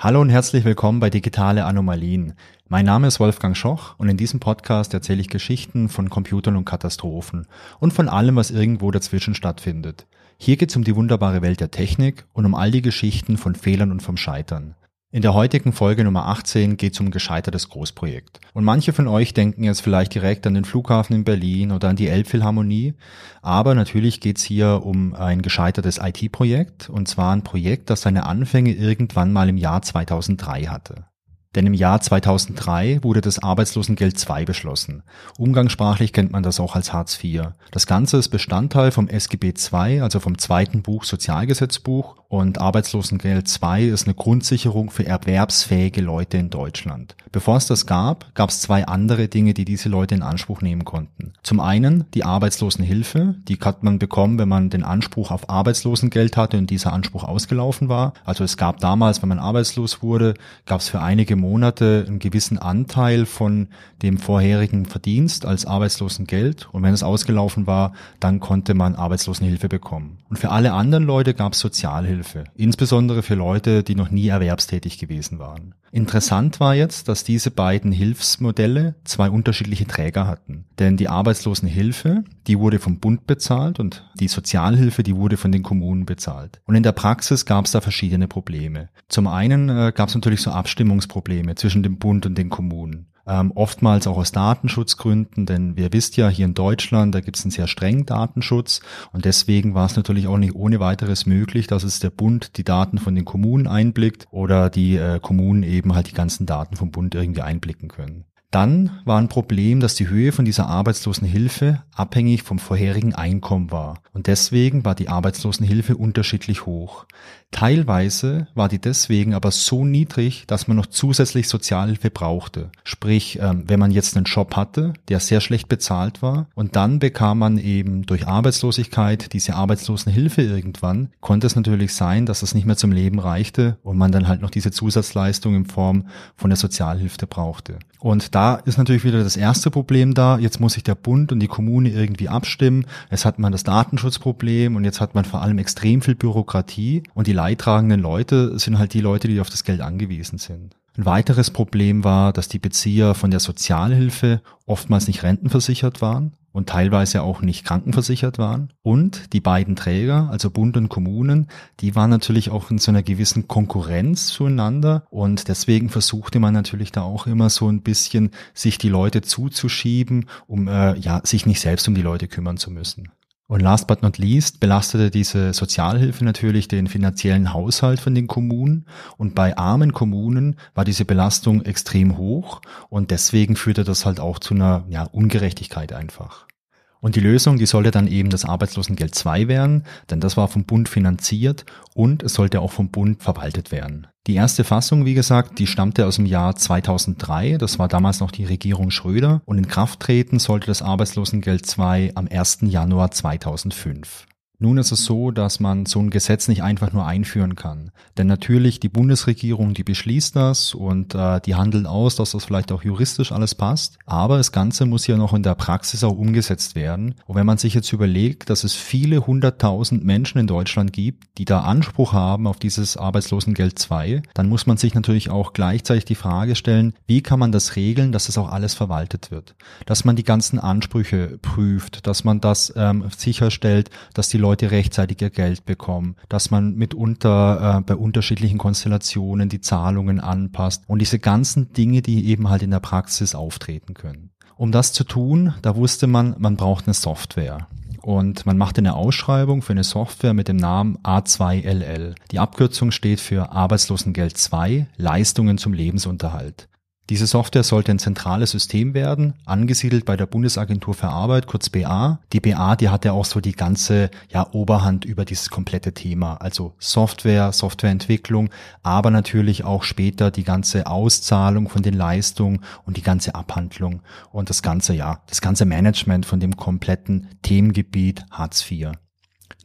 Hallo und herzlich willkommen bei Digitale Anomalien. Mein Name ist Wolfgang Schoch und in diesem Podcast erzähle ich Geschichten von Computern und Katastrophen und von allem, was irgendwo dazwischen stattfindet. Hier geht es um die wunderbare Welt der Technik und um all die Geschichten von Fehlern und vom Scheitern. In der heutigen Folge Nummer 18 geht es um gescheitertes Großprojekt. Und manche von euch denken jetzt vielleicht direkt an den Flughafen in Berlin oder an die Elbphilharmonie. Aber natürlich geht es hier um ein gescheitertes IT-Projekt. Und zwar ein Projekt, das seine Anfänge irgendwann mal im Jahr 2003 hatte. Denn im Jahr 2003 wurde das Arbeitslosengeld II beschlossen. Umgangssprachlich kennt man das auch als Hartz IV. Das Ganze ist Bestandteil vom SGB II, also vom zweiten Buch Sozialgesetzbuch und Arbeitslosengeld II ist eine Grundsicherung für erwerbsfähige Leute in Deutschland. Bevor es das gab, gab es zwei andere Dinge, die diese Leute in Anspruch nehmen konnten. Zum einen die Arbeitslosenhilfe, die hat man bekommen, wenn man den Anspruch auf Arbeitslosengeld hatte und dieser Anspruch ausgelaufen war. Also es gab damals, wenn man arbeitslos wurde, gab es für einige Monate einen gewissen Anteil von dem vorherigen Verdienst als Arbeitslosengeld und wenn es ausgelaufen war, dann konnte man Arbeitslosenhilfe bekommen. Und für alle anderen Leute gab es Sozialhilfe. Hilfe, insbesondere für Leute, die noch nie erwerbstätig gewesen waren. Interessant war jetzt, dass diese beiden Hilfsmodelle zwei unterschiedliche Träger hatten. Denn die Arbeitslosenhilfe, die wurde vom Bund bezahlt und die Sozialhilfe, die wurde von den Kommunen bezahlt. Und in der Praxis gab es da verschiedene Probleme. Zum einen äh, gab es natürlich so Abstimmungsprobleme zwischen dem Bund und den Kommunen ähm, oftmals auch aus Datenschutzgründen, denn wir wisst ja, hier in Deutschland, da gibt es einen sehr strengen Datenschutz und deswegen war es natürlich auch nicht ohne weiteres möglich, dass es der Bund die Daten von den Kommunen einblickt oder die äh, Kommunen eben halt die ganzen Daten vom Bund irgendwie einblicken können. Dann war ein Problem, dass die Höhe von dieser Arbeitslosenhilfe abhängig vom vorherigen Einkommen war. Und deswegen war die Arbeitslosenhilfe unterschiedlich hoch. Teilweise war die deswegen aber so niedrig, dass man noch zusätzlich Sozialhilfe brauchte. Sprich, ähm, wenn man jetzt einen Job hatte, der sehr schlecht bezahlt war und dann bekam man eben durch Arbeitslosigkeit diese Arbeitslosenhilfe irgendwann, konnte es natürlich sein, dass es nicht mehr zum Leben reichte und man dann halt noch diese Zusatzleistung in Form von der Sozialhilfe brauchte. Und da ist natürlich wieder das erste Problem da. Jetzt muss sich der Bund und die Kommune irgendwie abstimmen. Es hat man das Datenschutzproblem und jetzt hat man vor allem extrem viel Bürokratie und die leidtragenden Leute sind halt die Leute, die auf das Geld angewiesen sind. Ein weiteres Problem war, dass die Bezieher von der Sozialhilfe oftmals nicht rentenversichert waren und teilweise auch nicht krankenversichert waren. Und die beiden Träger, also Bund und Kommunen, die waren natürlich auch in so einer gewissen Konkurrenz zueinander und deswegen versuchte man natürlich da auch immer so ein bisschen sich die Leute zuzuschieben, um äh, ja sich nicht selbst um die Leute kümmern zu müssen. Und last but not least belastete diese Sozialhilfe natürlich den finanziellen Haushalt von den Kommunen. Und bei armen Kommunen war diese Belastung extrem hoch. Und deswegen führte das halt auch zu einer ja, Ungerechtigkeit einfach. Und die Lösung, die sollte dann eben das Arbeitslosengeld 2 werden, denn das war vom Bund finanziert und es sollte auch vom Bund verwaltet werden. Die erste Fassung, wie gesagt, die stammte aus dem Jahr 2003, das war damals noch die Regierung Schröder und in Kraft treten sollte das Arbeitslosengeld 2 am 1. Januar 2005. Nun ist es so, dass man so ein Gesetz nicht einfach nur einführen kann. Denn natürlich die Bundesregierung, die beschließt das und äh, die handelt aus, dass das vielleicht auch juristisch alles passt. Aber das Ganze muss ja noch in der Praxis auch umgesetzt werden. Und wenn man sich jetzt überlegt, dass es viele hunderttausend Menschen in Deutschland gibt, die da Anspruch haben auf dieses Arbeitslosengeld 2, dann muss man sich natürlich auch gleichzeitig die Frage stellen, wie kann man das regeln, dass das auch alles verwaltet wird. Dass man die ganzen Ansprüche prüft, dass man das ähm, sicherstellt, dass die Leute rechtzeitig ihr Geld bekommen, dass man mitunter äh, bei unterschiedlichen Konstellationen die Zahlungen anpasst und diese ganzen Dinge, die eben halt in der Praxis auftreten können. Um das zu tun, da wusste man, man braucht eine Software. Und man machte eine Ausschreibung für eine Software mit dem Namen A2LL. Die Abkürzung steht für Arbeitslosengeld 2, Leistungen zum Lebensunterhalt. Diese Software sollte ein zentrales System werden, angesiedelt bei der Bundesagentur für Arbeit, kurz BA. Die BA, die hatte auch so die ganze ja, Oberhand über dieses komplette Thema, also Software, Softwareentwicklung, aber natürlich auch später die ganze Auszahlung von den Leistungen und die ganze Abhandlung und das ganze, ja, das ganze Management von dem kompletten Themengebiet Hartz IV.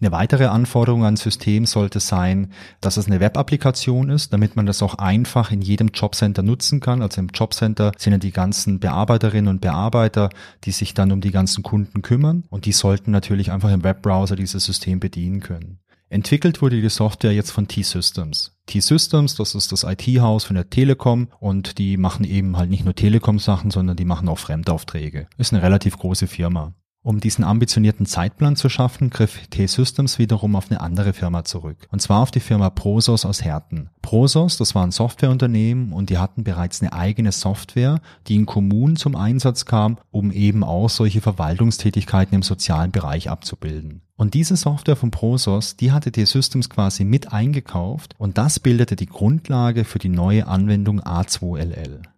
Eine weitere Anforderung an System sollte sein, dass es eine Web-Applikation ist, damit man das auch einfach in jedem Jobcenter nutzen kann. Also im Jobcenter sind ja die ganzen Bearbeiterinnen und Bearbeiter, die sich dann um die ganzen Kunden kümmern und die sollten natürlich einfach im Webbrowser dieses System bedienen können. Entwickelt wurde die Software jetzt von T-Systems. T-Systems, das ist das IT-Haus von der Telekom und die machen eben halt nicht nur Telekom-Sachen, sondern die machen auch Fremdaufträge. Ist eine relativ große Firma. Um diesen ambitionierten Zeitplan zu schaffen, griff T-Systems wiederum auf eine andere Firma zurück. Und zwar auf die Firma Prosos aus Herten. Prosos, das war ein Softwareunternehmen und die hatten bereits eine eigene Software, die in Kommunen zum Einsatz kam, um eben auch solche Verwaltungstätigkeiten im sozialen Bereich abzubilden. Und diese Software von Prosos, die hatte T-Systems quasi mit eingekauft und das bildete die Grundlage für die neue Anwendung A2LL.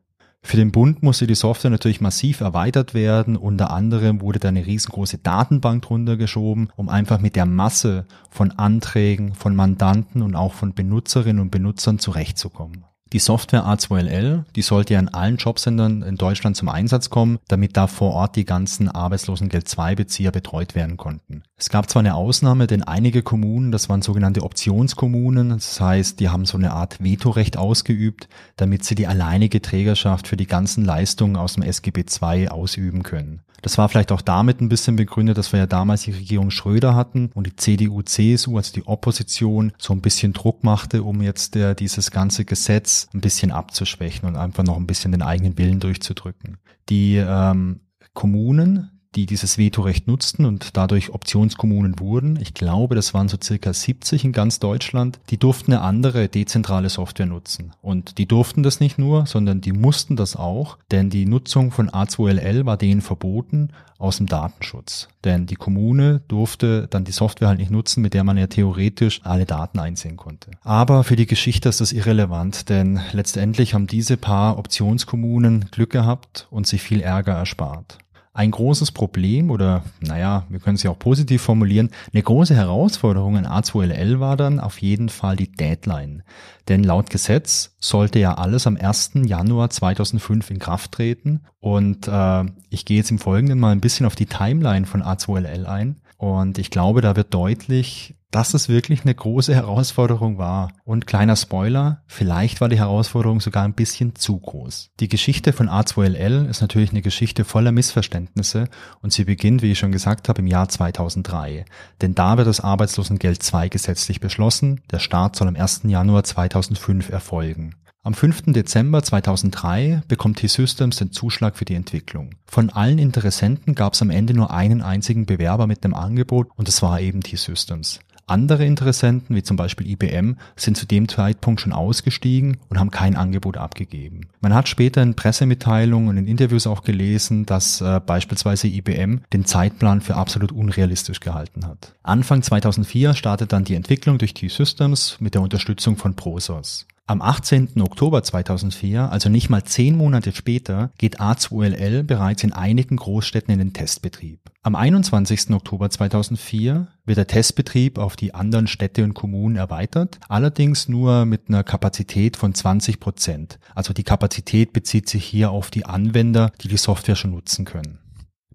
Für den Bund musste die Software natürlich massiv erweitert werden. Unter anderem wurde da eine riesengroße Datenbank drunter geschoben, um einfach mit der Masse von Anträgen, von Mandanten und auch von Benutzerinnen und Benutzern zurechtzukommen. Die Software A2LL, die sollte ja in allen Jobcentern in Deutschland zum Einsatz kommen, damit da vor Ort die ganzen Arbeitslosengeld-II-Bezieher betreut werden konnten. Es gab zwar eine Ausnahme, denn einige Kommunen, das waren sogenannte Optionskommunen, das heißt, die haben so eine Art Vetorecht ausgeübt, damit sie die alleinige Trägerschaft für die ganzen Leistungen aus dem SGB II ausüben können. Das war vielleicht auch damit ein bisschen begründet, dass wir ja damals die Regierung Schröder hatten und die CDU, CSU, also die Opposition, so ein bisschen Druck machte, um jetzt der, dieses ganze Gesetz ein bisschen abzuschwächen und einfach noch ein bisschen den eigenen Willen durchzudrücken. Die ähm, Kommunen, die dieses Vetorecht nutzten und dadurch Optionskommunen wurden. Ich glaube, das waren so circa 70 in ganz Deutschland. Die durften eine andere dezentrale Software nutzen. Und die durften das nicht nur, sondern die mussten das auch, denn die Nutzung von A2LL war denen verboten aus dem Datenschutz. Denn die Kommune durfte dann die Software halt nicht nutzen, mit der man ja theoretisch alle Daten einsehen konnte. Aber für die Geschichte ist das irrelevant, denn letztendlich haben diese paar Optionskommunen Glück gehabt und sich viel Ärger erspart. Ein großes Problem oder, naja, wir können es ja auch positiv formulieren, eine große Herausforderung in A2LL war dann auf jeden Fall die Deadline. Denn laut Gesetz sollte ja alles am 1. Januar 2005 in Kraft treten. Und äh, ich gehe jetzt im Folgenden mal ein bisschen auf die Timeline von A2LL ein. Und ich glaube, da wird deutlich, dass es wirklich eine große Herausforderung war. Und kleiner Spoiler, vielleicht war die Herausforderung sogar ein bisschen zu groß. Die Geschichte von A2LL ist natürlich eine Geschichte voller Missverständnisse und sie beginnt, wie ich schon gesagt habe, im Jahr 2003. Denn da wird das Arbeitslosengeld II gesetzlich beschlossen. Der Start soll am 1. Januar 2005 erfolgen. Am 5. Dezember 2003 bekommt T-Systems den Zuschlag für die Entwicklung. Von allen Interessenten gab es am Ende nur einen einzigen Bewerber mit dem Angebot und es war eben T-Systems. Andere Interessenten, wie zum Beispiel IBM, sind zu dem Zeitpunkt schon ausgestiegen und haben kein Angebot abgegeben. Man hat später in Pressemitteilungen und in Interviews auch gelesen, dass äh, beispielsweise IBM den Zeitplan für absolut unrealistisch gehalten hat. Anfang 2004 startet dann die Entwicklung durch T-Systems mit der Unterstützung von Prosos. Am 18. Oktober 2004, also nicht mal zehn Monate später, geht A2LL bereits in einigen Großstädten in den Testbetrieb. Am 21. Oktober 2004 wird der Testbetrieb auf die anderen Städte und Kommunen erweitert, allerdings nur mit einer Kapazität von 20 Prozent. Also die Kapazität bezieht sich hier auf die Anwender, die die Software schon nutzen können.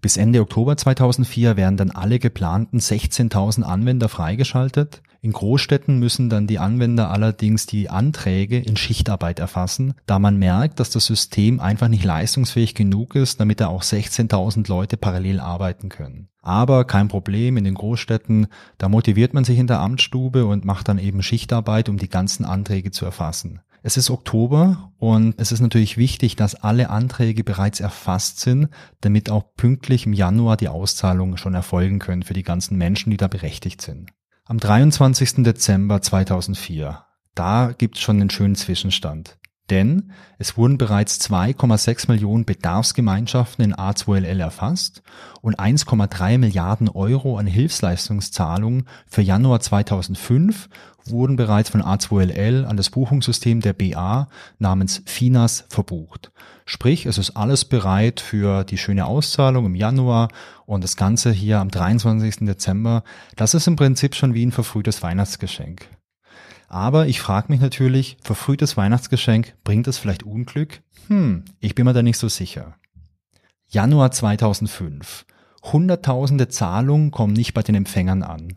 Bis Ende Oktober 2004 werden dann alle geplanten 16.000 Anwender freigeschaltet. In Großstädten müssen dann die Anwender allerdings die Anträge in Schichtarbeit erfassen, da man merkt, dass das System einfach nicht leistungsfähig genug ist, damit da auch 16.000 Leute parallel arbeiten können. Aber kein Problem, in den Großstädten, da motiviert man sich in der Amtsstube und macht dann eben Schichtarbeit, um die ganzen Anträge zu erfassen. Es ist Oktober und es ist natürlich wichtig, dass alle Anträge bereits erfasst sind, damit auch pünktlich im Januar die Auszahlungen schon erfolgen können für die ganzen Menschen, die da berechtigt sind. Am 23. Dezember 2004, da gibt's schon einen schönen Zwischenstand. Denn es wurden bereits 2,6 Millionen Bedarfsgemeinschaften in A2LL erfasst und 1,3 Milliarden Euro an Hilfsleistungszahlungen für Januar 2005 wurden bereits von A2LL an das Buchungssystem der BA namens FINAS verbucht. Sprich, es ist alles bereit für die schöne Auszahlung im Januar und das Ganze hier am 23. Dezember. Das ist im Prinzip schon wie ein verfrühtes Weihnachtsgeschenk. Aber ich frage mich natürlich, verfrühtes Weihnachtsgeschenk, bringt es vielleicht Unglück? Hm, ich bin mir da nicht so sicher. Januar 2005. Hunderttausende Zahlungen kommen nicht bei den Empfängern an.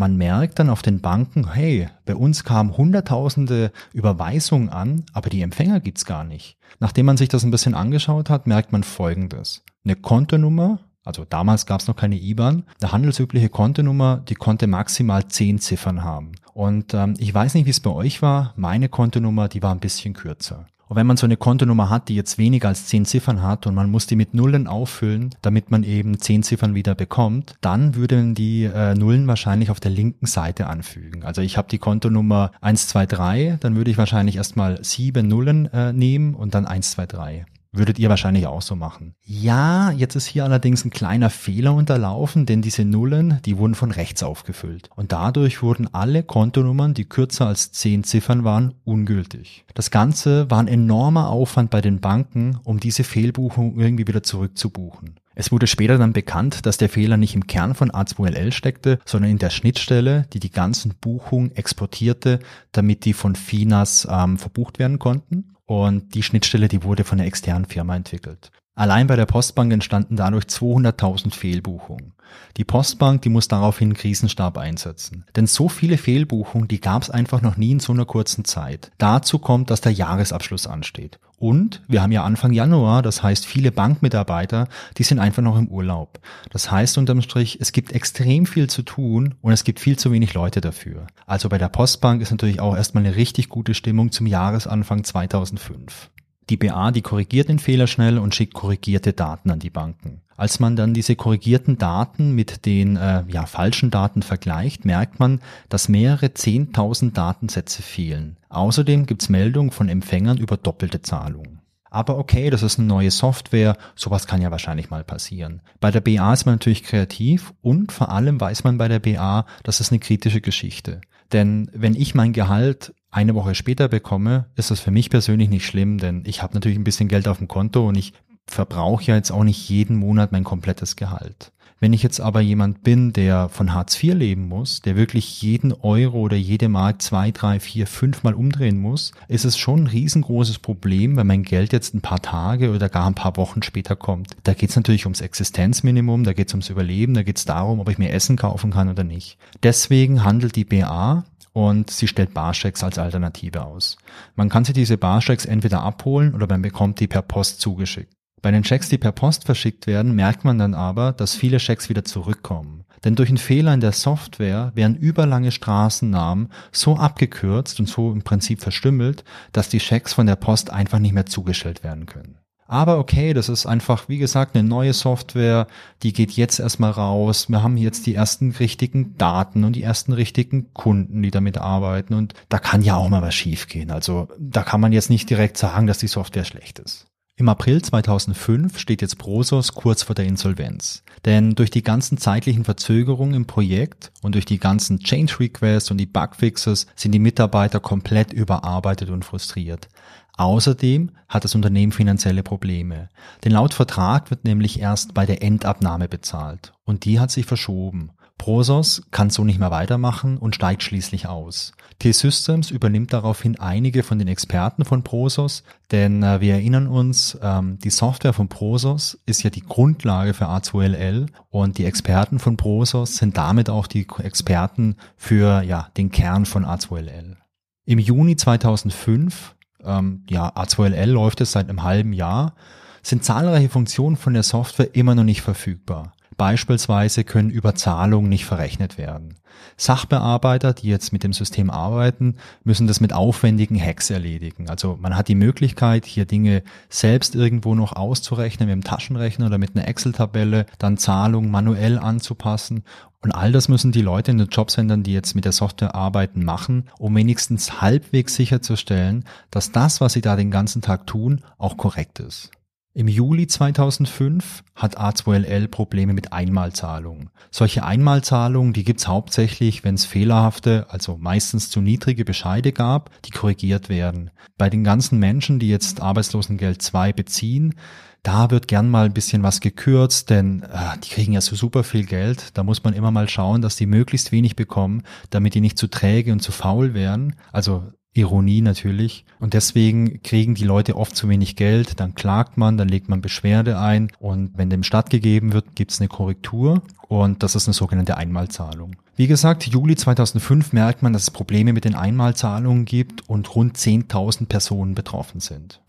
Man merkt dann auf den Banken, hey, bei uns kamen Hunderttausende Überweisungen an, aber die Empfänger gibt's gar nicht. Nachdem man sich das ein bisschen angeschaut hat, merkt man Folgendes. Eine Kontonummer also damals gab es noch keine IBAN, eine handelsübliche Kontonummer, die konnte maximal zehn Ziffern haben. Und ähm, ich weiß nicht, wie es bei euch war, meine Kontonummer, die war ein bisschen kürzer. Und wenn man so eine Kontonummer hat, die jetzt weniger als zehn Ziffern hat und man muss die mit Nullen auffüllen, damit man eben zehn Ziffern wieder bekommt, dann würden die äh, Nullen wahrscheinlich auf der linken Seite anfügen. Also ich habe die Kontonummer 123, dann würde ich wahrscheinlich erstmal sieben Nullen äh, nehmen und dann 123. Würdet ihr wahrscheinlich auch so machen. Ja, jetzt ist hier allerdings ein kleiner Fehler unterlaufen, denn diese Nullen, die wurden von rechts aufgefüllt. Und dadurch wurden alle Kontonummern, die kürzer als zehn Ziffern waren, ungültig. Das Ganze war ein enormer Aufwand bei den Banken, um diese Fehlbuchung irgendwie wieder zurückzubuchen. Es wurde später dann bekannt, dass der Fehler nicht im Kern von A2LL steckte, sondern in der Schnittstelle, die die ganzen Buchungen exportierte, damit die von FINAS ähm, verbucht werden konnten. Und die Schnittstelle, die wurde von einer externen Firma entwickelt. Allein bei der Postbank entstanden dadurch 200.000 Fehlbuchungen. Die Postbank, die muss daraufhin Krisenstab einsetzen. Denn so viele Fehlbuchungen, die gab es einfach noch nie in so einer kurzen Zeit. Dazu kommt, dass der Jahresabschluss ansteht. Und wir haben ja Anfang Januar, das heißt viele Bankmitarbeiter, die sind einfach noch im Urlaub. Das heißt unterm Strich, es gibt extrem viel zu tun und es gibt viel zu wenig Leute dafür. Also bei der Postbank ist natürlich auch erstmal eine richtig gute Stimmung zum Jahresanfang 2005. Die BA, die korrigiert den Fehler schnell und schickt korrigierte Daten an die Banken. Als man dann diese korrigierten Daten mit den äh, ja, falschen Daten vergleicht, merkt man, dass mehrere 10.000 Datensätze fehlen. Außerdem gibt's Meldungen von Empfängern über doppelte Zahlungen. Aber okay, das ist eine neue Software, sowas kann ja wahrscheinlich mal passieren. Bei der BA ist man natürlich kreativ und vor allem weiß man bei der BA, das ist eine kritische Geschichte. Denn wenn ich mein Gehalt eine Woche später bekomme, ist das für mich persönlich nicht schlimm, denn ich habe natürlich ein bisschen Geld auf dem Konto und ich verbrauche ja jetzt auch nicht jeden Monat mein komplettes Gehalt. Wenn ich jetzt aber jemand bin, der von Hartz IV leben muss, der wirklich jeden Euro oder jede Mark zwei, drei, vier, fünf Mal umdrehen muss, ist es schon ein riesengroßes Problem, wenn mein Geld jetzt ein paar Tage oder gar ein paar Wochen später kommt. Da geht es natürlich ums Existenzminimum, da geht es ums Überleben, da geht es darum, ob ich mir Essen kaufen kann oder nicht. Deswegen handelt die BA und sie stellt Barschecks als Alternative aus. Man kann sich diese Barschecks entweder abholen oder man bekommt die per Post zugeschickt. Bei den Checks, die per Post verschickt werden, merkt man dann aber, dass viele Checks wieder zurückkommen. Denn durch einen Fehler in der Software werden überlange Straßennamen so abgekürzt und so im Prinzip verstümmelt, dass die Checks von der Post einfach nicht mehr zugestellt werden können. Aber okay, das ist einfach, wie gesagt, eine neue Software, die geht jetzt erstmal raus. Wir haben jetzt die ersten richtigen Daten und die ersten richtigen Kunden, die damit arbeiten. Und da kann ja auch mal was schiefgehen. Also da kann man jetzt nicht direkt sagen, dass die Software schlecht ist. Im April 2005 steht jetzt Prosos kurz vor der Insolvenz. Denn durch die ganzen zeitlichen Verzögerungen im Projekt und durch die ganzen Change Requests und die Bugfixes sind die Mitarbeiter komplett überarbeitet und frustriert. Außerdem hat das Unternehmen finanzielle Probleme. Denn laut Vertrag wird nämlich erst bei der Endabnahme bezahlt. Und die hat sich verschoben. Prosos kann so nicht mehr weitermachen und steigt schließlich aus. T-Systems übernimmt daraufhin einige von den Experten von Prosos, denn äh, wir erinnern uns, ähm, die Software von Prosos ist ja die Grundlage für A2LL und die Experten von Prosos sind damit auch die Experten für ja, den Kern von A2LL. Im Juni 2005 ähm, ja, A2LL läuft es seit einem halben Jahr, sind zahlreiche Funktionen von der Software immer noch nicht verfügbar. Beispielsweise können Überzahlungen nicht verrechnet werden. Sachbearbeiter, die jetzt mit dem System arbeiten, müssen das mit aufwendigen Hacks erledigen. Also man hat die Möglichkeit, hier Dinge selbst irgendwo noch auszurechnen mit dem Taschenrechner oder mit einer Excel-Tabelle, dann Zahlungen manuell anzupassen. Und all das müssen die Leute in den Jobcentern, die jetzt mit der Software arbeiten, machen, um wenigstens halbwegs sicherzustellen, dass das, was sie da den ganzen Tag tun, auch korrekt ist. Im Juli 2005 hat A2LL Probleme mit Einmalzahlungen. Solche Einmalzahlungen, die gibt's hauptsächlich, wenn es fehlerhafte, also meistens zu niedrige Bescheide gab, die korrigiert werden. Bei den ganzen Menschen, die jetzt Arbeitslosengeld 2 beziehen, da wird gern mal ein bisschen was gekürzt, denn äh, die kriegen ja so super viel Geld. Da muss man immer mal schauen, dass die möglichst wenig bekommen, damit die nicht zu träge und zu faul werden. Also Ironie natürlich. Und deswegen kriegen die Leute oft zu wenig Geld, dann klagt man, dann legt man Beschwerde ein und wenn dem stattgegeben wird, gibt es eine Korrektur und das ist eine sogenannte Einmalzahlung. Wie gesagt, Juli 2005 merkt man, dass es Probleme mit den Einmalzahlungen gibt und rund 10.000 Personen betroffen sind.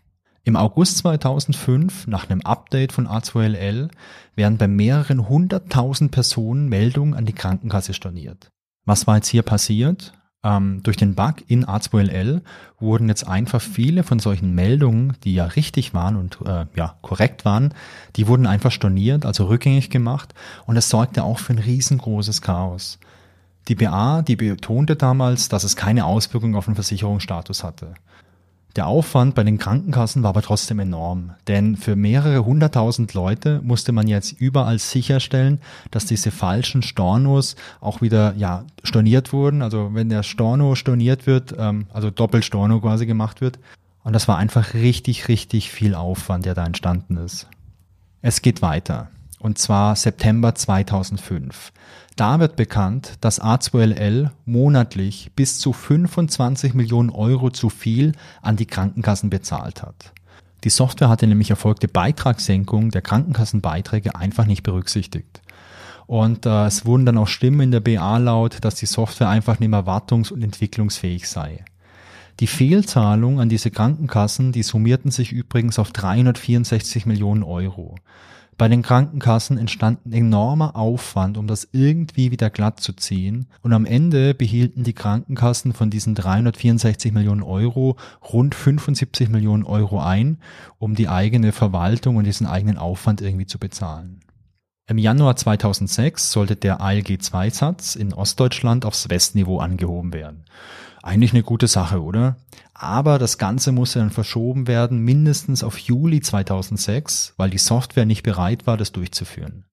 Im August 2005, nach einem Update von A2LL, werden bei mehreren hunderttausend Personen Meldungen an die Krankenkasse storniert. Was war jetzt hier passiert? Ähm, durch den Bug in A2LL wurden jetzt einfach viele von solchen Meldungen, die ja richtig waren und äh, ja korrekt waren, die wurden einfach storniert, also rückgängig gemacht und es sorgte auch für ein riesengroßes Chaos. Die BA, die betonte damals, dass es keine Auswirkung auf den Versicherungsstatus hatte. Der Aufwand bei den Krankenkassen war aber trotzdem enorm, denn für mehrere hunderttausend Leute musste man jetzt überall sicherstellen, dass diese falschen Stornos auch wieder ja storniert wurden. Also wenn der Storno storniert wird, ähm, also Doppelstorno quasi gemacht wird. Und das war einfach richtig, richtig viel Aufwand, der da entstanden ist. Es geht weiter. Und zwar September 2005. Da wird bekannt, dass A2LL monatlich bis zu 25 Millionen Euro zu viel an die Krankenkassen bezahlt hat. Die Software hatte nämlich erfolgte Beitragssenkung der Krankenkassenbeiträge einfach nicht berücksichtigt. Und äh, es wurden dann auch Stimmen in der BA laut, dass die Software einfach nicht mehr wartungs- und entwicklungsfähig sei. Die Fehlzahlungen an diese Krankenkassen, die summierten sich übrigens auf 364 Millionen Euro. Bei den Krankenkassen entstand ein enormer Aufwand, um das irgendwie wieder glatt zu ziehen. Und am Ende behielten die Krankenkassen von diesen 364 Millionen Euro rund 75 Millionen Euro ein, um die eigene Verwaltung und diesen eigenen Aufwand irgendwie zu bezahlen. Im Januar 2006 sollte der ALG-2-Satz in Ostdeutschland aufs Westniveau angehoben werden. Eigentlich eine gute Sache, oder? Aber das Ganze musste dann verschoben werden, mindestens auf Juli 2006, weil die Software nicht bereit war, das durchzuführen.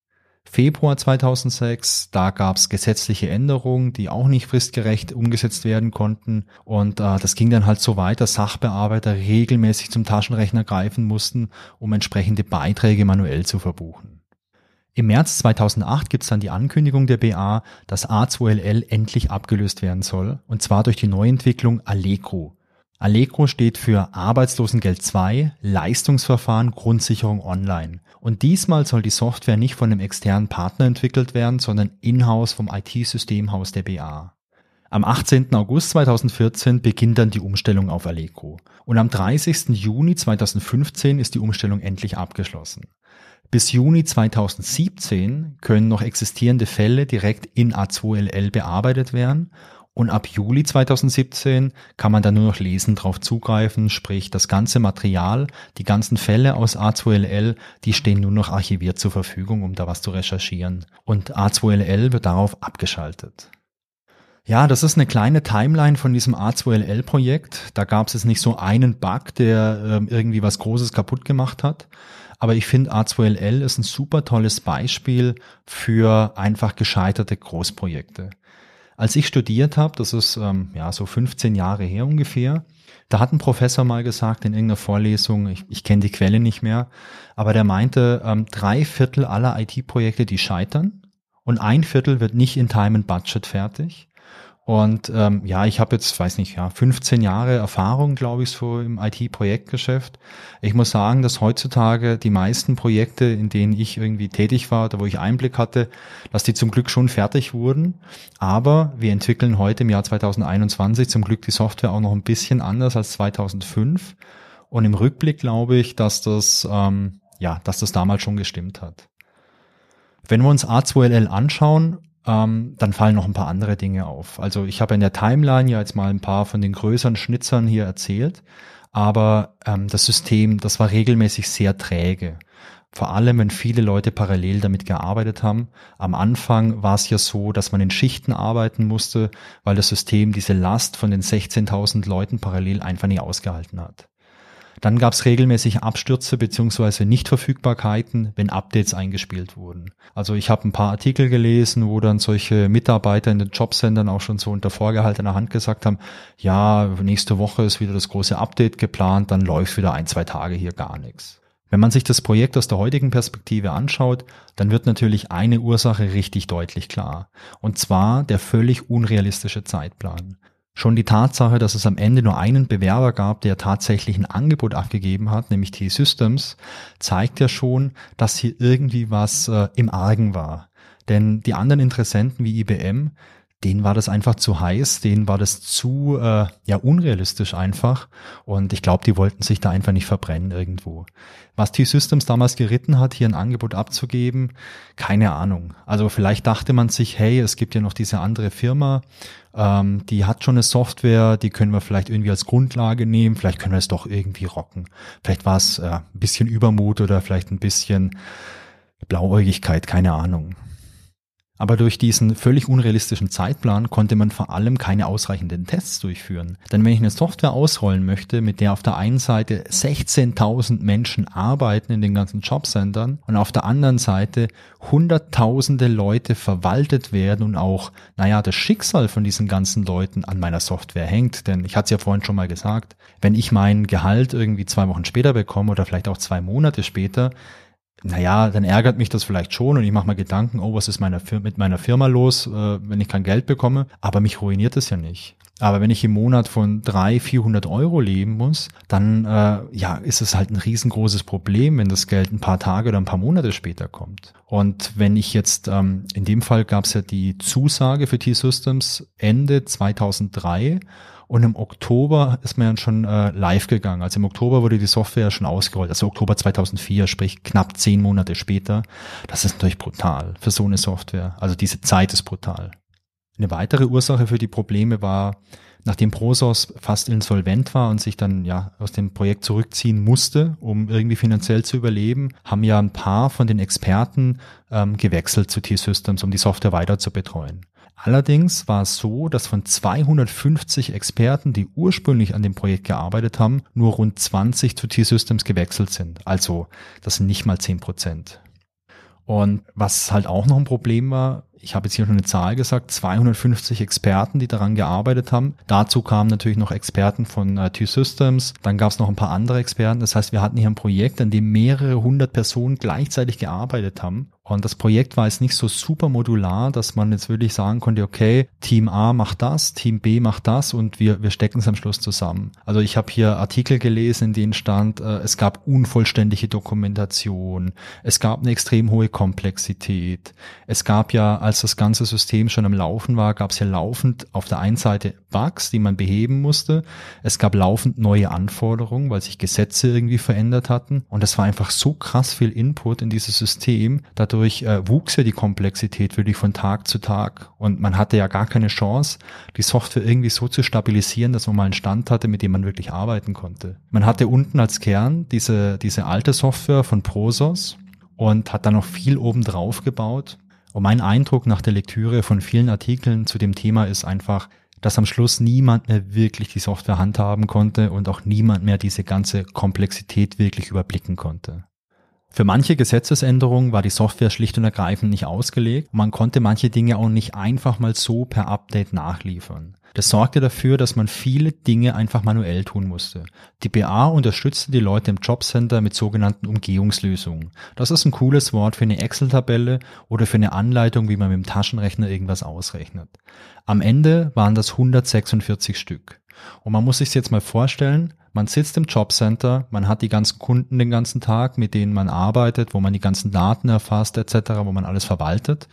Februar 2006, da gab es gesetzliche Änderungen, die auch nicht fristgerecht umgesetzt werden konnten. Und äh, das ging dann halt so weit, dass Sachbearbeiter regelmäßig zum Taschenrechner greifen mussten, um entsprechende Beiträge manuell zu verbuchen. Im März 2008 gibt es dann die Ankündigung der BA, dass A2LL endlich abgelöst werden soll, und zwar durch die Neuentwicklung Allegro. Allegro steht für Arbeitslosengeld 2, Leistungsverfahren Grundsicherung online. Und diesmal soll die Software nicht von einem externen Partner entwickelt werden, sondern in-house vom IT-Systemhaus der BA. Am 18. August 2014 beginnt dann die Umstellung auf Allegro. Und am 30. Juni 2015 ist die Umstellung endlich abgeschlossen. Bis Juni 2017 können noch existierende Fälle direkt in A2LL bearbeitet werden und ab Juli 2017 kann man dann nur noch lesend drauf zugreifen, sprich das ganze Material, die ganzen Fälle aus A2LL, die stehen nur noch archiviert zur Verfügung, um da was zu recherchieren. Und A2LL wird darauf abgeschaltet. Ja, das ist eine kleine Timeline von diesem A2LL-Projekt. Da gab es jetzt nicht so einen Bug, der äh, irgendwie was Großes kaputt gemacht hat. Aber ich finde, A2LL ist ein super tolles Beispiel für einfach gescheiterte Großprojekte. Als ich studiert habe, das ist ähm, ja so 15 Jahre her ungefähr, da hat ein Professor mal gesagt in irgendeiner Vorlesung, ich, ich kenne die Quelle nicht mehr, aber der meinte, ähm, drei Viertel aller IT-Projekte, die scheitern und ein Viertel wird nicht in Time and Budget fertig und ähm, ja, ich habe jetzt, weiß nicht, ja, 15 Jahre Erfahrung, glaube ich, so im IT-Projektgeschäft. Ich muss sagen, dass heutzutage die meisten Projekte, in denen ich irgendwie tätig war oder wo ich Einblick hatte, dass die zum Glück schon fertig wurden. Aber wir entwickeln heute im Jahr 2021 zum Glück die Software auch noch ein bisschen anders als 2005. Und im Rückblick glaube ich, dass das, ähm, ja, dass das damals schon gestimmt hat. Wenn wir uns A2LL anschauen, ähm, dann fallen noch ein paar andere Dinge auf. Also ich habe in der Timeline ja jetzt mal ein paar von den größeren Schnitzern hier erzählt, aber ähm, das System, das war regelmäßig sehr träge. Vor allem, wenn viele Leute parallel damit gearbeitet haben. Am Anfang war es ja so, dass man in Schichten arbeiten musste, weil das System diese Last von den 16.000 Leuten parallel einfach nie ausgehalten hat. Dann gab es regelmäßig Abstürze beziehungsweise Nichtverfügbarkeiten, wenn Updates eingespielt wurden. Also ich habe ein paar Artikel gelesen, wo dann solche Mitarbeiter in den Jobcentern auch schon so unter vorgehaltener Hand gesagt haben, ja, nächste Woche ist wieder das große Update geplant, dann läuft wieder ein, zwei Tage hier gar nichts. Wenn man sich das Projekt aus der heutigen Perspektive anschaut, dann wird natürlich eine Ursache richtig deutlich klar. Und zwar der völlig unrealistische Zeitplan. Schon die Tatsache, dass es am Ende nur einen Bewerber gab, der tatsächlich ein Angebot abgegeben hat, nämlich T-Systems, zeigt ja schon, dass hier irgendwie was äh, im Argen war. Denn die anderen Interessenten wie IBM, denen war das einfach zu heiß, denen war das zu äh, ja unrealistisch einfach und ich glaube, die wollten sich da einfach nicht verbrennen irgendwo. Was T-Systems damals geritten hat, hier ein Angebot abzugeben, keine Ahnung. Also vielleicht dachte man sich, hey, es gibt ja noch diese andere Firma, ähm, die hat schon eine Software, die können wir vielleicht irgendwie als Grundlage nehmen, vielleicht können wir es doch irgendwie rocken. Vielleicht war es äh, ein bisschen Übermut oder vielleicht ein bisschen Blauäugigkeit, keine Ahnung. Aber durch diesen völlig unrealistischen Zeitplan konnte man vor allem keine ausreichenden Tests durchführen. Denn wenn ich eine Software ausrollen möchte, mit der auf der einen Seite 16.000 Menschen arbeiten in den ganzen Jobcentern und auf der anderen Seite hunderttausende Leute verwaltet werden und auch, naja, das Schicksal von diesen ganzen Leuten an meiner Software hängt. Denn ich hatte es ja vorhin schon mal gesagt, wenn ich mein Gehalt irgendwie zwei Wochen später bekomme oder vielleicht auch zwei Monate später, naja, dann ärgert mich das vielleicht schon und ich mache mir Gedanken, oh, was ist meine mit meiner Firma los, äh, wenn ich kein Geld bekomme. Aber mich ruiniert es ja nicht. Aber wenn ich im Monat von drei, vierhundert Euro leben muss, dann äh, ja ist es halt ein riesengroßes Problem, wenn das Geld ein paar Tage oder ein paar Monate später kommt. Und wenn ich jetzt, ähm, in dem Fall gab es ja die Zusage für T-Systems Ende 2003 und im Oktober ist man ja schon äh, live gegangen. Also im Oktober wurde die Software schon ausgerollt. Also Oktober 2004, sprich knapp zehn Monate später. Das ist natürlich brutal für so eine Software. Also diese Zeit ist brutal. Eine weitere Ursache für die Probleme war, nachdem Prosos fast insolvent war und sich dann ja aus dem Projekt zurückziehen musste, um irgendwie finanziell zu überleben, haben ja ein paar von den Experten ähm, gewechselt zu T-Systems, um die Software weiter zu betreuen. Allerdings war es so, dass von 250 Experten, die ursprünglich an dem Projekt gearbeitet haben, nur rund 20 zu T-Systems gewechselt sind. Also das sind nicht mal 10 Prozent. Und was halt auch noch ein Problem war, ich habe jetzt hier schon eine Zahl gesagt, 250 Experten, die daran gearbeitet haben. Dazu kamen natürlich noch Experten von äh, T-Systems, dann gab es noch ein paar andere Experten. Das heißt, wir hatten hier ein Projekt, an dem mehrere hundert Personen gleichzeitig gearbeitet haben. Und das Projekt war jetzt nicht so super modular, dass man jetzt wirklich sagen konnte, okay, Team A macht das, Team B macht das und wir, wir stecken es am Schluss zusammen. Also ich habe hier Artikel gelesen, in denen stand, äh, es gab unvollständige Dokumentation, es gab eine extrem hohe Komplexität. Es gab ja, als das ganze System schon am Laufen war, gab es ja laufend auf der einen Seite Bugs, die man beheben musste. Es gab laufend neue Anforderungen, weil sich Gesetze irgendwie verändert hatten. Und es war einfach so krass viel Input in dieses System. Dadurch dadurch äh, wuchs ja die Komplexität wirklich von Tag zu Tag. Und man hatte ja gar keine Chance, die Software irgendwie so zu stabilisieren, dass man mal einen Stand hatte, mit dem man wirklich arbeiten konnte. Man hatte unten als Kern diese, diese alte Software von Prosos und hat dann noch viel oben drauf gebaut. Und mein Eindruck nach der Lektüre von vielen Artikeln zu dem Thema ist einfach, dass am Schluss niemand mehr wirklich die Software handhaben konnte und auch niemand mehr diese ganze Komplexität wirklich überblicken konnte. Für manche Gesetzesänderungen war die Software schlicht und ergreifend nicht ausgelegt und man konnte manche Dinge auch nicht einfach mal so per Update nachliefern. Das sorgte dafür, dass man viele Dinge einfach manuell tun musste. Die BA unterstützte die Leute im Jobcenter mit sogenannten Umgehungslösungen. Das ist ein cooles Wort für eine Excel-Tabelle oder für eine Anleitung, wie man mit dem Taschenrechner irgendwas ausrechnet. Am Ende waren das 146 Stück. Und man muss sich jetzt mal vorstellen, man sitzt im Jobcenter, man hat die ganzen Kunden den ganzen Tag, mit denen man arbeitet, wo man die ganzen Daten erfasst etc., wo man alles verwaltet.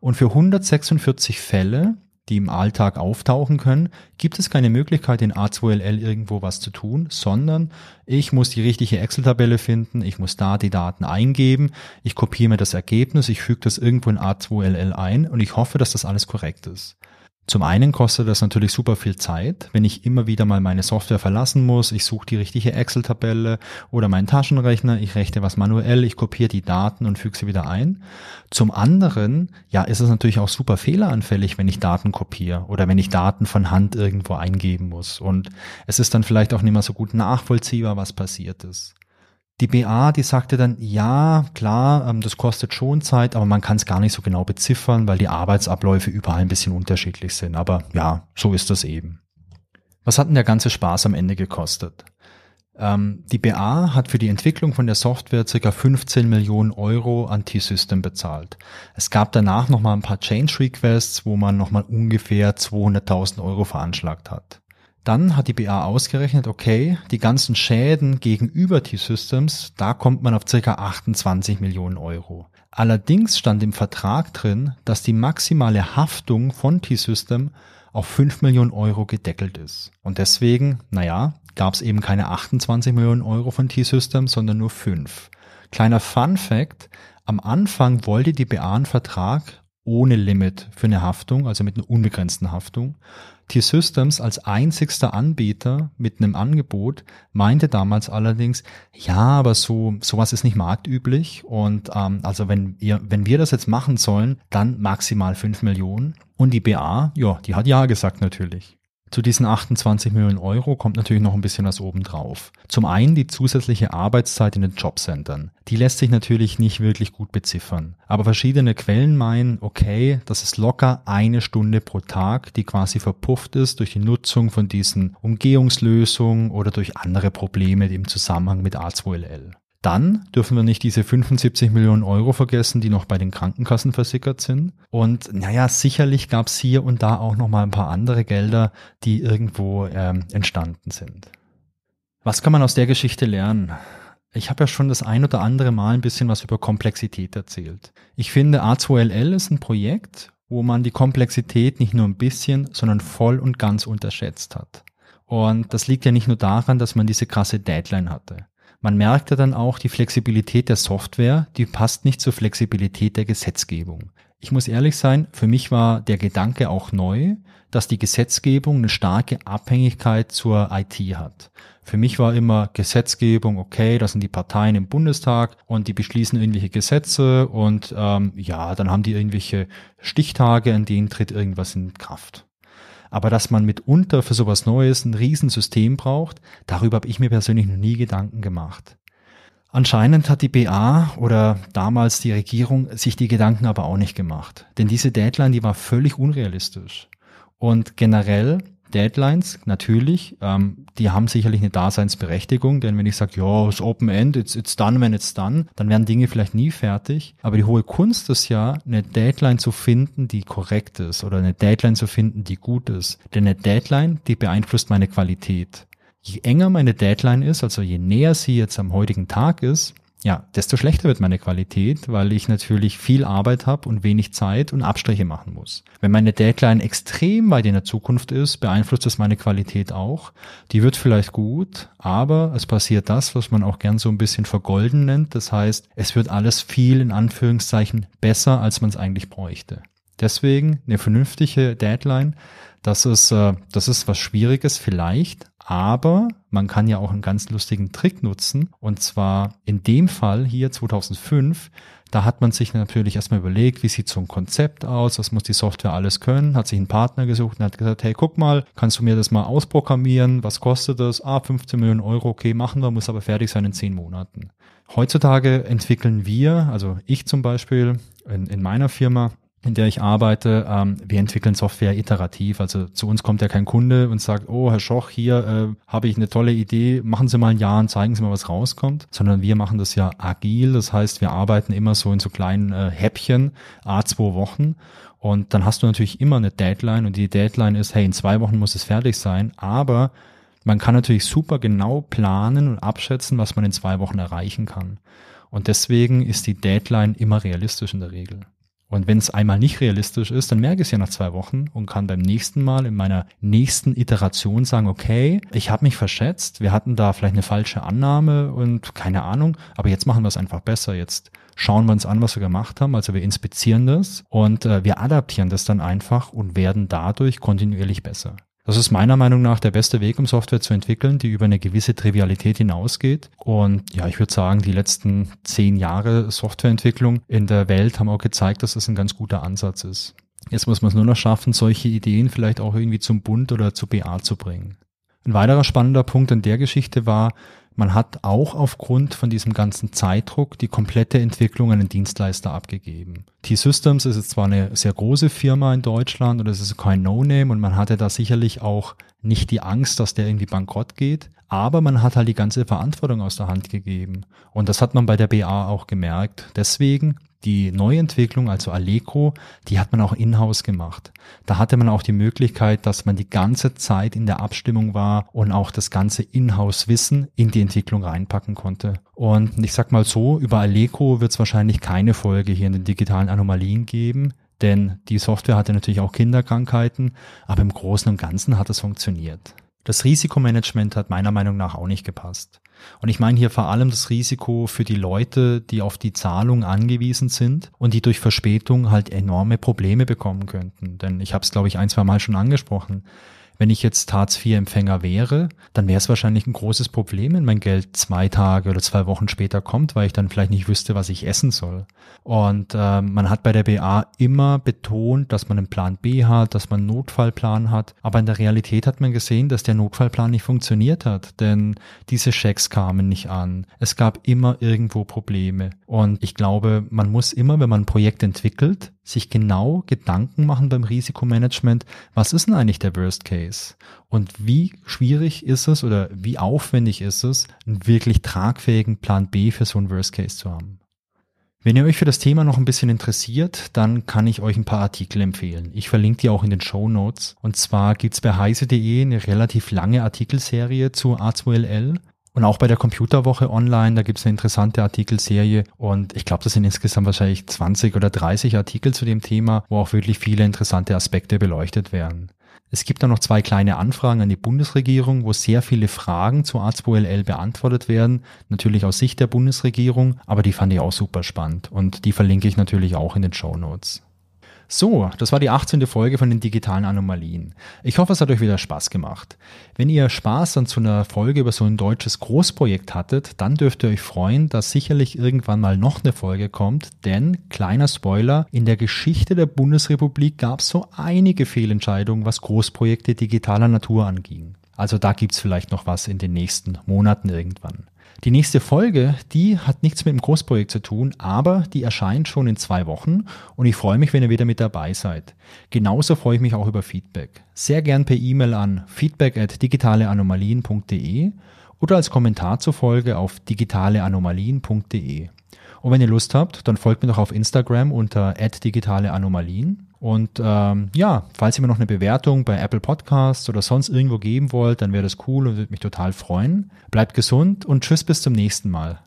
Und für 146 Fälle, die im Alltag auftauchen können, gibt es keine Möglichkeit, in A2LL irgendwo was zu tun, sondern ich muss die richtige Excel-Tabelle finden, ich muss da die Daten eingeben, ich kopiere mir das Ergebnis, ich füge das irgendwo in A2LL ein und ich hoffe, dass das alles korrekt ist. Zum einen kostet das natürlich super viel Zeit, wenn ich immer wieder mal meine Software verlassen muss. Ich suche die richtige Excel-Tabelle oder meinen Taschenrechner, ich rechne was manuell, ich kopiere die Daten und füge sie wieder ein. Zum anderen, ja, ist es natürlich auch super fehleranfällig, wenn ich Daten kopiere oder wenn ich Daten von Hand irgendwo eingeben muss. Und es ist dann vielleicht auch nicht mehr so gut nachvollziehbar, was passiert ist. Die BA, die sagte dann, ja, klar, ähm, das kostet schon Zeit, aber man kann es gar nicht so genau beziffern, weil die Arbeitsabläufe überall ein bisschen unterschiedlich sind. Aber ja, so ist das eben. Was hat denn der ganze Spaß am Ende gekostet? Ähm, die BA hat für die Entwicklung von der Software circa 15 Millionen Euro an T-System bezahlt. Es gab danach nochmal ein paar Change Requests, wo man nochmal ungefähr 200.000 Euro veranschlagt hat. Dann hat die BA ausgerechnet, okay, die ganzen Schäden gegenüber T-Systems, da kommt man auf circa 28 Millionen Euro. Allerdings stand im Vertrag drin, dass die maximale Haftung von T-System auf 5 Millionen Euro gedeckelt ist. Und deswegen, naja, gab es eben keine 28 Millionen Euro von T-Systems, sondern nur 5. Kleiner Fun Fact, am Anfang wollte die BA einen Vertrag ohne Limit für eine Haftung, also mit einer unbegrenzten Haftung. T-Systems als einzigster Anbieter mit einem Angebot meinte damals allerdings, ja, aber so sowas ist nicht marktüblich und ähm, also wenn ihr wenn wir das jetzt machen sollen, dann maximal fünf Millionen und die BA, ja, die hat ja gesagt natürlich. Zu diesen 28 Millionen Euro kommt natürlich noch ein bisschen was obendrauf. Zum einen die zusätzliche Arbeitszeit in den Jobcentern. Die lässt sich natürlich nicht wirklich gut beziffern. Aber verschiedene Quellen meinen, okay, das ist locker eine Stunde pro Tag, die quasi verpufft ist durch die Nutzung von diesen Umgehungslösungen oder durch andere Probleme im Zusammenhang mit A2LL. Dann dürfen wir nicht diese 75 Millionen Euro vergessen, die noch bei den Krankenkassen versickert sind. Und naja, sicherlich gab es hier und da auch noch mal ein paar andere Gelder, die irgendwo ähm, entstanden sind. Was kann man aus der Geschichte lernen? Ich habe ja schon das ein oder andere Mal ein bisschen was über Komplexität erzählt. Ich finde, A2LL ist ein Projekt, wo man die Komplexität nicht nur ein bisschen, sondern voll und ganz unterschätzt hat. Und das liegt ja nicht nur daran, dass man diese krasse Deadline hatte. Man merkte dann auch, die Flexibilität der Software, die passt nicht zur Flexibilität der Gesetzgebung. Ich muss ehrlich sein, für mich war der Gedanke auch neu, dass die Gesetzgebung eine starke Abhängigkeit zur IT hat. Für mich war immer Gesetzgebung, okay, das sind die Parteien im Bundestag und die beschließen irgendwelche Gesetze und ähm, ja, dann haben die irgendwelche Stichtage, an denen tritt irgendwas in Kraft. Aber dass man mitunter für sowas Neues ein Riesensystem braucht, darüber habe ich mir persönlich noch nie Gedanken gemacht. Anscheinend hat die BA oder damals die Regierung sich die Gedanken aber auch nicht gemacht. Denn diese Deadline, die war völlig unrealistisch. Und generell Deadlines, natürlich, ähm, die haben sicherlich eine Daseinsberechtigung, denn wenn ich sage, ja, es ist Open End, it's, it's done when it's done, dann werden Dinge vielleicht nie fertig. Aber die hohe Kunst ist ja, eine Deadline zu finden, die korrekt ist oder eine Deadline zu finden, die gut ist. Denn eine Deadline, die beeinflusst meine Qualität. Je enger meine Deadline ist, also je näher sie jetzt am heutigen Tag ist, ja, desto schlechter wird meine Qualität, weil ich natürlich viel Arbeit habe und wenig Zeit und Abstriche machen muss. Wenn meine Deadline extrem weit in der Zukunft ist, beeinflusst das meine Qualität auch. Die wird vielleicht gut, aber es passiert das, was man auch gern so ein bisschen vergolden nennt. Das heißt, es wird alles viel in Anführungszeichen besser, als man es eigentlich bräuchte. Deswegen eine vernünftige Deadline, das ist, äh, das ist was Schwieriges vielleicht, aber man kann ja auch einen ganz lustigen Trick nutzen. Und zwar in dem Fall hier 2005, da hat man sich natürlich erstmal überlegt, wie sieht so ein Konzept aus, was muss die Software alles können, hat sich einen Partner gesucht und hat gesagt, hey, guck mal, kannst du mir das mal ausprogrammieren, was kostet das? Ah, 15 Millionen Euro, okay, machen wir, muss aber fertig sein in 10 Monaten. Heutzutage entwickeln wir, also ich zum Beispiel in, in meiner Firma, in der ich arbeite, ähm, wir entwickeln Software iterativ. Also zu uns kommt ja kein Kunde und sagt, oh, Herr Schoch, hier äh, habe ich eine tolle Idee, machen Sie mal ein Jahr und zeigen Sie mal, was rauskommt. Sondern wir machen das ja agil. Das heißt, wir arbeiten immer so in so kleinen äh, Häppchen, a zwei Wochen. Und dann hast du natürlich immer eine Deadline und die Deadline ist, hey, in zwei Wochen muss es fertig sein. Aber man kann natürlich super genau planen und abschätzen, was man in zwei Wochen erreichen kann. Und deswegen ist die Deadline immer realistisch in der Regel. Und wenn es einmal nicht realistisch ist, dann merke ich es ja nach zwei Wochen und kann beim nächsten Mal in meiner nächsten Iteration sagen, okay, ich habe mich verschätzt, wir hatten da vielleicht eine falsche Annahme und keine Ahnung, aber jetzt machen wir es einfach besser. Jetzt schauen wir uns an, was wir gemacht haben. Also wir inspizieren das und äh, wir adaptieren das dann einfach und werden dadurch kontinuierlich besser. Das ist meiner Meinung nach der beste Weg, um Software zu entwickeln, die über eine gewisse Trivialität hinausgeht. Und ja, ich würde sagen, die letzten zehn Jahre Softwareentwicklung in der Welt haben auch gezeigt, dass das ein ganz guter Ansatz ist. Jetzt muss man es nur noch schaffen, solche Ideen vielleicht auch irgendwie zum Bund oder zu BA zu bringen. Ein weiterer spannender Punkt an der Geschichte war, man hat auch aufgrund von diesem ganzen Zeitdruck die komplette Entwicklung an den Dienstleister abgegeben. T-Systems ist jetzt zwar eine sehr große Firma in Deutschland und es ist kein No-Name und man hatte da sicherlich auch nicht die Angst, dass der irgendwie bankrott geht, aber man hat halt die ganze Verantwortung aus der Hand gegeben. Und das hat man bei der BA auch gemerkt. Deswegen die Neuentwicklung, also Allegro, die hat man auch in-house gemacht. Da hatte man auch die Möglichkeit, dass man die ganze Zeit in der Abstimmung war und auch das ganze In-house-Wissen in die Entwicklung reinpacken konnte. Und ich sag mal so, über Allegro wird es wahrscheinlich keine Folge hier in den digitalen Anomalien geben, denn die Software hatte natürlich auch Kinderkrankheiten, aber im Großen und Ganzen hat es funktioniert. Das Risikomanagement hat meiner Meinung nach auch nicht gepasst. Und ich meine hier vor allem das Risiko für die Leute, die auf die Zahlung angewiesen sind und die durch Verspätung halt enorme Probleme bekommen könnten. Denn ich habe es, glaube ich, ein, zwei Mal schon angesprochen. Wenn ich jetzt Hartz-IV-Empfänger wäre, dann wäre es wahrscheinlich ein großes Problem, wenn mein Geld zwei Tage oder zwei Wochen später kommt, weil ich dann vielleicht nicht wüsste, was ich essen soll. Und äh, man hat bei der BA immer betont, dass man einen Plan B hat, dass man einen Notfallplan hat. Aber in der Realität hat man gesehen, dass der Notfallplan nicht funktioniert hat, denn diese Schecks kamen nicht an. Es gab immer irgendwo Probleme. Und ich glaube, man muss immer, wenn man ein Projekt entwickelt, sich genau Gedanken machen beim Risikomanagement, was ist denn eigentlich der Worst Case? Und wie schwierig ist es oder wie aufwendig ist es, einen wirklich tragfähigen Plan B für so einen Worst Case zu haben? Wenn ihr euch für das Thema noch ein bisschen interessiert, dann kann ich euch ein paar Artikel empfehlen. Ich verlinke die auch in den Show Notes. Und zwar gibt's bei heise.de eine relativ lange Artikelserie zu A2LL. Und auch bei der Computerwoche online, da gibt es eine interessante Artikelserie und ich glaube, das sind insgesamt wahrscheinlich 20 oder 30 Artikel zu dem Thema, wo auch wirklich viele interessante Aspekte beleuchtet werden. Es gibt dann noch zwei kleine Anfragen an die Bundesregierung, wo sehr viele Fragen zu A2LL beantwortet werden. Natürlich aus Sicht der Bundesregierung, aber die fand ich auch super spannend und die verlinke ich natürlich auch in den Show Notes. So, das war die 18. Folge von den digitalen Anomalien. Ich hoffe, es hat euch wieder Spaß gemacht. Wenn ihr Spaß an so einer Folge über so ein deutsches Großprojekt hattet, dann dürft ihr euch freuen, dass sicherlich irgendwann mal noch eine Folge kommt, denn, kleiner Spoiler, in der Geschichte der Bundesrepublik gab es so einige Fehlentscheidungen, was Großprojekte digitaler Natur anging. Also da gibt's vielleicht noch was in den nächsten Monaten irgendwann. Die nächste Folge, die hat nichts mit dem Großprojekt zu tun, aber die erscheint schon in zwei Wochen und ich freue mich, wenn ihr wieder mit dabei seid. Genauso freue ich mich auch über Feedback. Sehr gern per E-Mail an feedback at digitaleanomalien.de oder als Kommentar zur Folge auf digitaleanomalien.de. Und wenn ihr Lust habt, dann folgt mir doch auf Instagram unter digitaleanomalien. Und ähm, ja, falls ihr mir noch eine Bewertung bei Apple Podcasts oder sonst irgendwo geben wollt, dann wäre das cool und würde mich total freuen. Bleibt gesund und tschüss bis zum nächsten Mal.